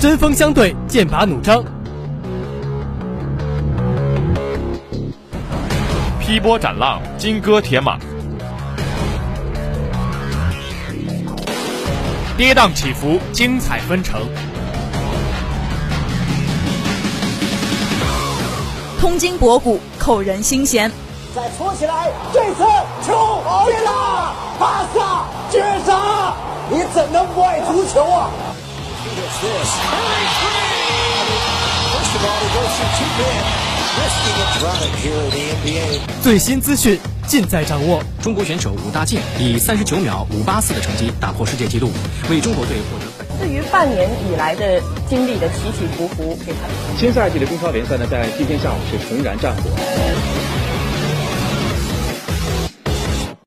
针锋相对，剑拔弩张，劈波斩浪，金戈铁马，跌宕起伏，精彩纷呈。通经博古，扣人心弦。再搓起来，这次球进了！巴萨绝杀！你怎能不爱足球啊？最新资讯尽在掌握。中国选手武大靖以三十九秒五八四的成绩打破世界纪录，为中国队获得。对于半年以来的经历的起起伏伏，给他新赛季的中超联赛呢，在今天下午是重燃战火。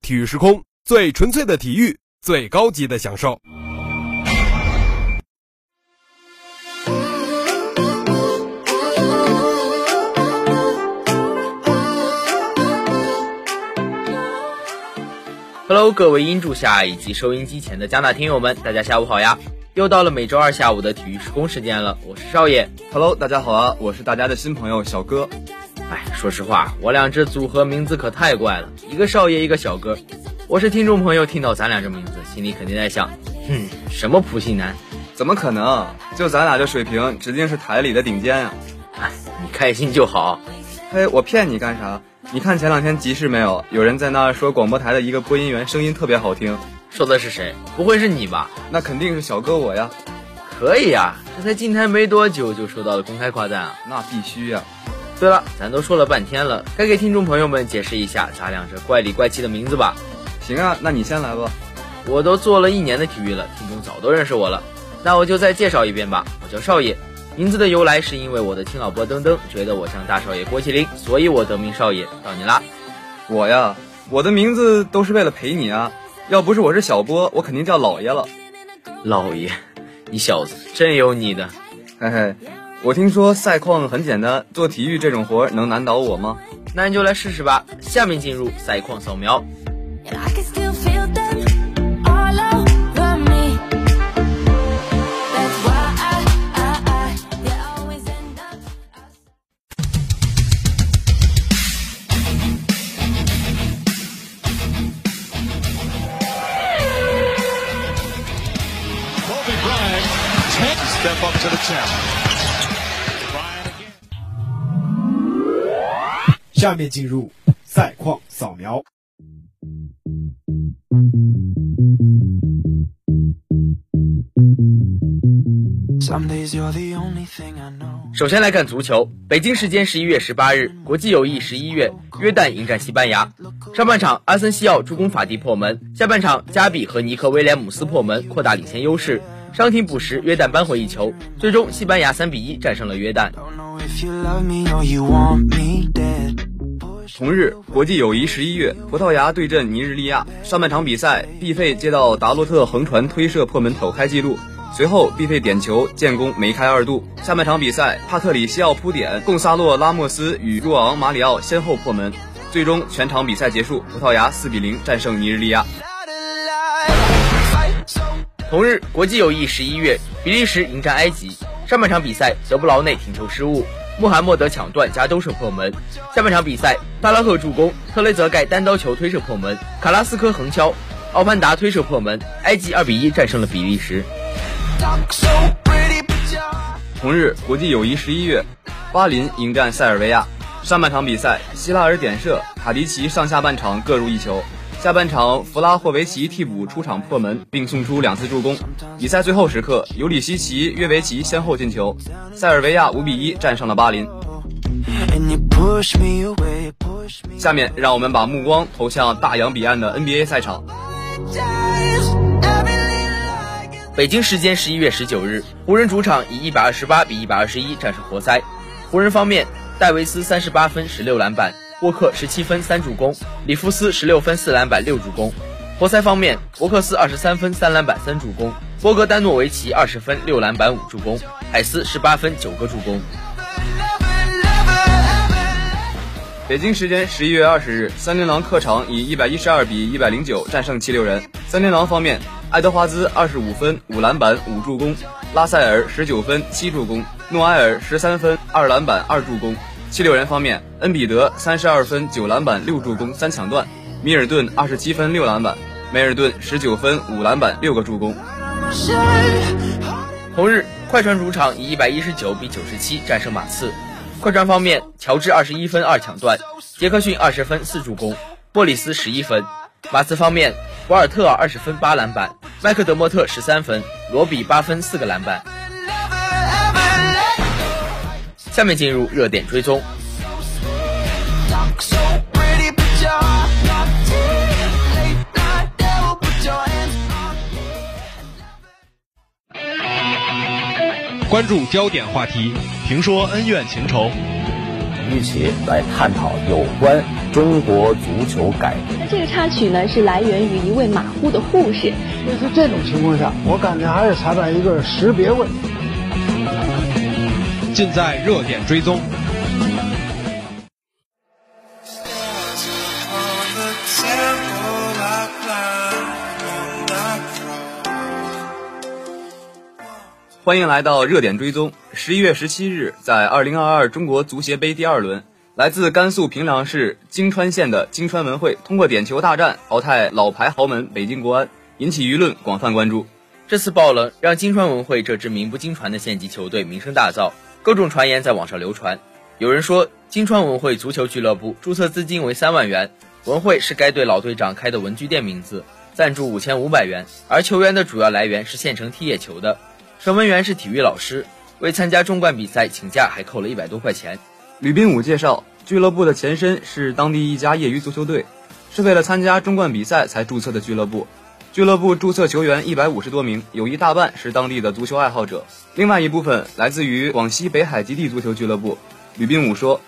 体育时空，最纯粹的体育，最高级的享受。Hello，各位音柱下以及收音机前的加纳听友们，大家下午好呀！又到了每周二下午的体育时空时间了，我是少爷。Hello，大家好啊，我是大家的新朋友小哥。哎，说实话，我俩这组合名字可太怪了，一个少爷，一个小哥。我是听众朋友听到咱俩这名字，心里肯定在想，哼，什么普信男？怎么可能？就咱俩这水平，指定是台里的顶尖呀！哎，你开心就好。嘿，我骗你干啥？你看前两天集市没有？有人在那儿说广播台的一个播音员声音特别好听。说的是谁？不会是你吧？那肯定是小哥我呀。可以呀，这才进台没多久就收到了公开夸赞啊！那必须呀。对了，咱都说了半天了，该给听众朋友们解释一下咱俩这怪里怪气的名字吧。行啊，那你先来吧。我都做了一年的体育了，听众早都认识我了。那我就再介绍一遍吧。我叫少爷，名字的由来是因为我的亲老婆登登觉得我像大少爷郭麒麟，所以我得名少爷。到你啦。我呀，我的名字都是为了陪你啊。要不是我是小波，我肯定叫老爷了。老爷，你小子真有你的。嘿嘿，我听说赛况很简单，做体育这种活能难倒我吗？那你就来试试吧。下面进入赛况扫描。下面进入赛况扫描。首先来看足球，北京时间十一月十八日，国际友谊十一月，约旦迎战西班牙。上半场，阿森西奥助攻法蒂破门；下半场，加比和尼克威廉姆斯破门，扩大领先优势。伤停补时，约旦扳回一球，最终西班牙三比一战胜了约旦。同日，国际友谊十一月，葡萄牙对阵尼日利亚。上半场比赛，毕费接到达洛特横传推射破门首开纪录，随后毕费点球建功梅开二度。下半场比赛，帕特里西奥扑点，贡萨洛拉莫斯与若昂马里奥先后破门，最终全场比赛结束，葡萄牙四比零战胜尼日利亚。同日，国际友谊十一月，比利时迎战埃及。上半场比赛，德布劳内停球失误。穆罕默德抢断加兜射破门。下半场比赛，巴拉赫助攻，特雷泽盖单刀球推射破门，卡拉斯科横敲，奥潘达推射破门。埃及二比一战胜了比利时。同日，国际友谊十一月，巴林迎战塞尔维亚。上半场比赛，希拉尔点射，卡迪奇上下半场各入一球。下半场，弗拉霍维奇替补出场破门，并送出两次助攻。比赛最后时刻，尤里西奇、约维奇先后进球，塞尔维亚五比一战胜了巴林。下面，让我们把目光投向大洋彼岸的 NBA 赛场。北京时间十一月十九日，湖人主场以一百二十八比一百二十一战胜活塞。湖人方面，戴维斯三十八分十六篮板。沃克十七分三助攻，里夫斯十六分四篮板六助攻。活塞方面，伯克斯二十三分三篮板三助攻，波格丹诺维奇二十分六篮板五助攻，海斯十八分九个助攻。北京时间十一月二十日，森林狼客场以一百一十二比一百零九战胜七六人。森林狼方面，爱德华兹二十五分五篮板五助攻，拉塞尔十九分七助攻，诺埃尔十三分二篮板二助攻。七六人方面，恩比德三十二分九篮板六助攻三抢断，米尔顿二十七分六篮板，梅尔顿十九分五篮板六个助攻。同日，快船主场以一百一十九比九十七战胜马刺。快船方面，乔治二十一分二抢断，杰克逊二十分四助攻，莫里斯十一分。马刺方面，博尔特尔二十分八篮板，麦克德莫特十三分，罗比八分四个篮板。下面进入热点追踪。关注焦点话题，评说恩怨情仇，一起来探讨有关中国足球改革。那这个插曲呢，是来源于一位马虎的护士。类似这种情况下，我感觉还是裁判一个识别问题。尽在热点追踪。欢迎来到热点追踪。十一月十七日，在二零二二中国足协杯第二轮，来自甘肃平凉市金川县的金川文汇通过点球大战淘汰老牌豪门北京国安，引起舆论广泛关注。这次爆冷让金川文汇这支名不经传的县级球队名声大噪，各种传言在网上流传。有人说，金川文汇足球俱乐部注册资金为三万元，文汇是该队老队长开的文具店名字，赞助五千五百元，而球员的主要来源是县城踢野球的。守门员是体育老师，为参加中冠比赛请假还扣了一百多块钱。吕斌武介绍，俱乐部的前身是当地一家业余足球队，是为了参加中冠比赛才注册的俱乐部。俱乐部注册球员一百五十多名，有一大半是当地的足球爱好者，另外一部分来自于广西北海极地足球俱乐部。吕斌武说，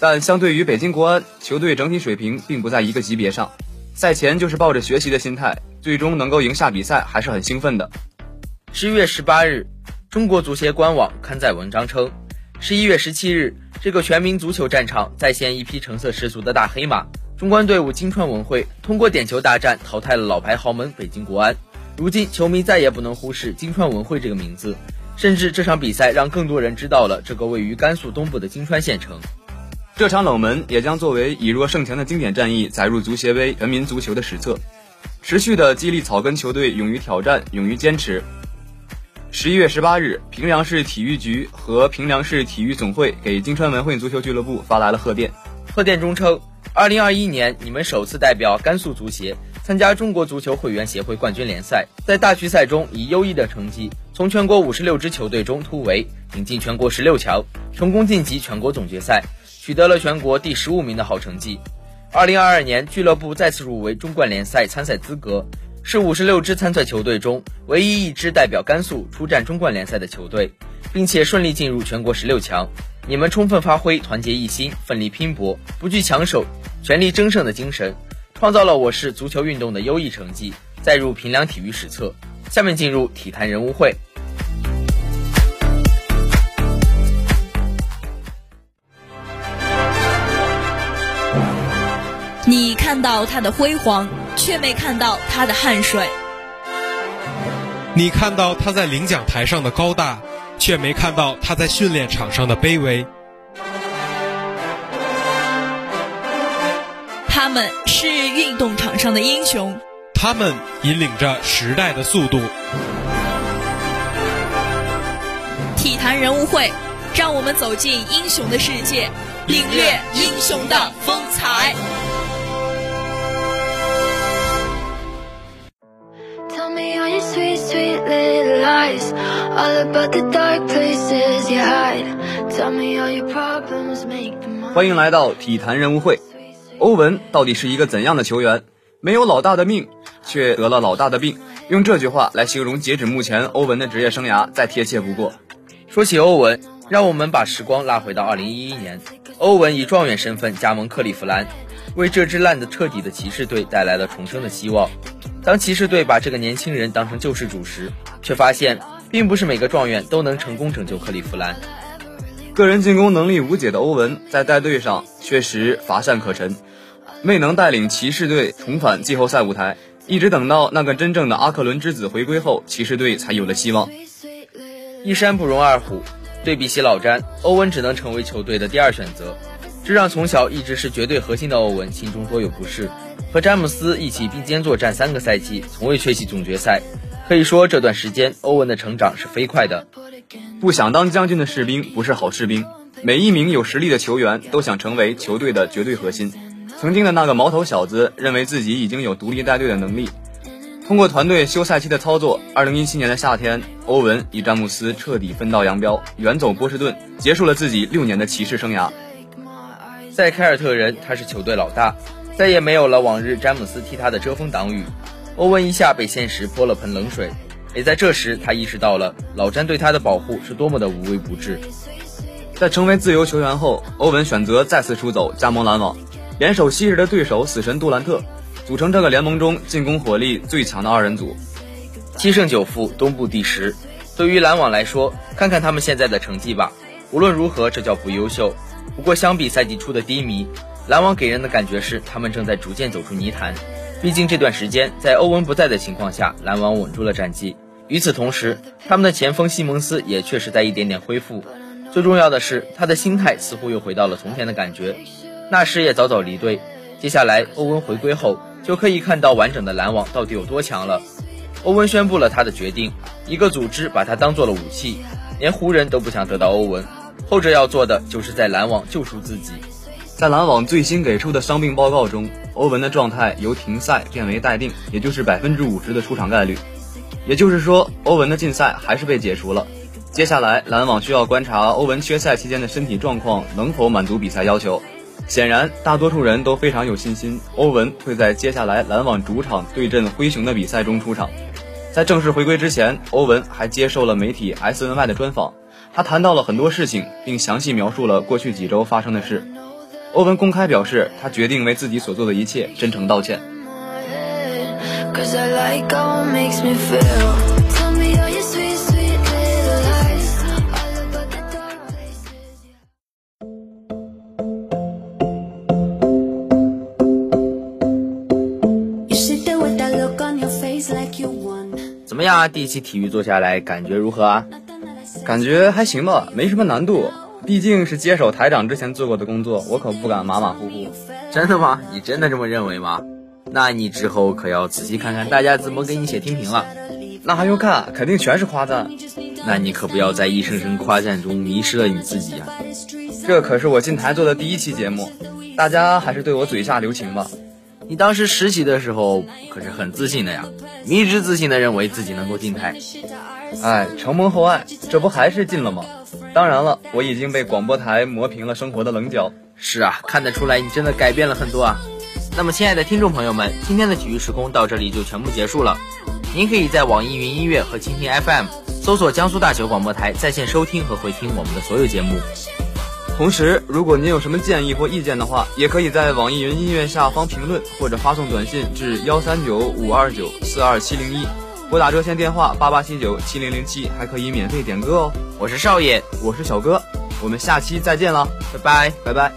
但相对于北京国安，球队整体水平并不在一个级别上。赛前就是抱着学习的心态，最终能够赢下比赛还是很兴奋的。十一月十八日，中国足协官网刊载文章称，十一月十七日，这个全民足球战场再现一匹成色十足的大黑马。中冠队伍金川文汇通过点球大战淘汰了老牌豪门北京国安。如今，球迷再也不能忽视金川文汇这个名字，甚至这场比赛让更多人知道了这个位于甘肃东部的金川县城。这场冷门也将作为以弱胜强的经典战役载入足协杯全民足球的史册，持续的激励草根球队勇于挑战、勇于坚持。十一月十八日，平凉市体育局和平凉市体育总会给金川文汇足球俱乐部发来了贺电。贺电中称，二零二一年你们首次代表甘肃足协参加中国足球会员协会冠军联赛，在大区赛中以优异的成绩，从全国五十六支球队中突围，挺进全国十六强，成功晋级全国总决赛，取得了全国第十五名的好成绩。二零二二年，俱乐部再次入围中冠联赛参赛资格。是五十六支参赛球队中唯一一支代表甘肃出战中冠联赛的球队，并且顺利进入全国十六强。你们充分发挥团结一心、奋力拼搏、不惧强手、全力争胜的精神，创造了我市足球运动的优异成绩，载入平凉体育史册。下面进入体坛人物会。你看到他的辉煌。却没看到他的汗水。你看到他在领奖台上的高大，却没看到他在训练场上的卑微。他们是运动场上的英雄，他们引领着时代的速度。体坛人物会，让我们走进英雄的世界，领略英雄的风采。欢迎来到体坛人物会。欧文到底是一个怎样的球员？没有老大的命，却得了老大的病。用这句话来形容截止目前欧文的职业生涯，再贴切不过。说起欧文，让我们把时光拉回到2011年，欧文以状元身份加盟克利夫兰，为这支烂得彻底的骑士队带来了重生的希望。当骑士队把这个年轻人当成救世主时，却发现并不是每个状元都能成功拯救克利夫兰。个人进攻能力无解的欧文，在带队上确实乏善可陈，未能带领骑士队重返季后赛舞台。一直等到那个真正的阿克伦之子回归后，骑士队才有了希望。一山不容二虎，对比起老詹，欧文只能成为球队的第二选择，这让从小一直是绝对核心的欧文心中多有不适。和詹姆斯一起并肩作战三个赛季，从未缺席总决赛，可以说这段时间欧文的成长是飞快的。不想当将军的士兵不是好士兵，每一名有实力的球员都想成为球队的绝对核心。曾经的那个毛头小子认为自己已经有独立带队的能力。通过团队休赛期的操作，2017年的夏天，欧文与詹姆斯彻底分道扬镳，远走波士顿，结束了自己六年的骑士生涯。在凯尔特人，他是球队老大，再也没有了往日詹姆斯替他的遮风挡雨。欧文一下被现实泼了盆冷水，也在这时，他意识到了老詹对他的保护是多么的无微不至。在成为自由球员后，欧文选择再次出走，加盟篮网。联手昔日的对手死神杜兰特，组成这个联盟中进攻火力最强的二人组，七胜九负，东部第十。对于篮网来说，看看他们现在的成绩吧。无论如何，这叫不优秀。不过相比赛季初的低迷，篮网给人的感觉是他们正在逐渐走出泥潭。毕竟这段时间在欧文不在的情况下，篮网稳住了战绩。与此同时，他们的前锋西蒙斯也确实在一点点恢复。最重要的是，他的心态似乎又回到了从前的感觉。纳什也早早离队，接下来欧文回归后就可以看到完整的篮网到底有多强了。欧文宣布了他的决定，一个组织把他当做了武器，连湖人都不想得到欧文，后者要做的就是在篮网救出自己。在篮网最新给出的伤病报告中，欧文的状态由停赛变为待定，也就是百分之五十的出场概率，也就是说欧文的禁赛还是被解除了。接下来篮网需要观察欧文缺赛期间的身体状况能否满足比赛要求。显然，大多数人都非常有信心，欧文会在接下来篮网主场对阵灰熊的比赛中出场。在正式回归之前，欧文还接受了媒体 SNY 的专访，他谈到了很多事情，并详细描述了过去几周发生的事。欧文公开表示，他决定为自己所做的一切真诚道歉。怎么样啊？第一期体育做下来，感觉如何啊？感觉还行吧，没什么难度。毕竟是接手台长之前做过的工作，我可不敢马马虎虎。真的吗？你真的这么认为吗？那你之后可要仔细看看大家怎么给你写听评了。那还用看？肯定全是夸赞。那你可不要在一声声夸赞中迷失了你自己啊！这可是我进台做的第一期节目，大家还是对我嘴下留情吧。你当时实习的时候可是很自信的呀，迷之自信的认为自己能够进台。哎，承蒙厚爱，这不还是进了吗？当然了，我已经被广播台磨平了生活的棱角。是啊，看得出来你真的改变了很多啊。那么，亲爱的听众朋友们，今天的体育时空到这里就全部结束了。您可以在网易云音乐和蜻蜓 FM 搜索江苏大学广播台在线收听和回听我们的所有节目。同时，如果您有什么建议或意见的话，也可以在网易云音乐下方评论，或者发送短信至幺三九五二九四二七零一，拨打热线电话八八七九七零零七还可以免费点歌哦。我是少爷。我是小哥。我们下期再见了拜拜拜拜。